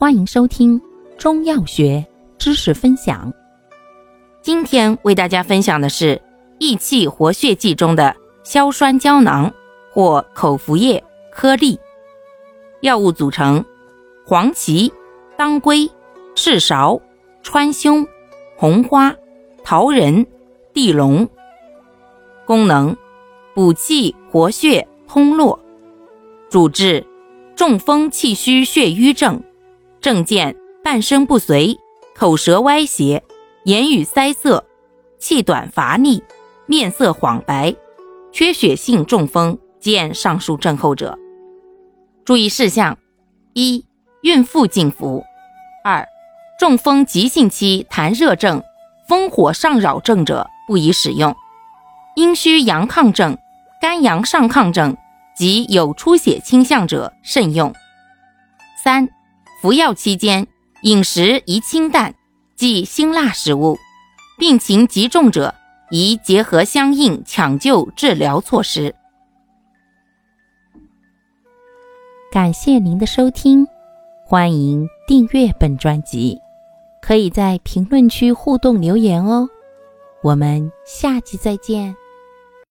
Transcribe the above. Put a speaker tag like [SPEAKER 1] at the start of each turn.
[SPEAKER 1] 欢迎收听中药学知识分享。
[SPEAKER 2] 今天为大家分享的是益气活血剂中的硝酸胶囊或口服液颗粒。药物组成：黄芪、当归、赤芍、川芎、红花、桃仁、地龙。功能：补气活血通络。主治：中风气虚血瘀症。症见半身不遂、口舌歪斜、言语塞塞、气短乏力、面色黄白、缺血性中风，见上述症候者。注意事项：一、孕妇禁服；二、中风急性期痰热症、风火上扰症者不宜使用；阴虚阳亢症、肝阳上亢症及有出血倾向者慎用。三。服药期间，饮食宜清淡，忌辛辣食物。病情急重者，宜结合相应抢救治疗措施。
[SPEAKER 1] 感谢您的收听，欢迎订阅本专辑，可以在评论区互动留言哦。我们下期再见。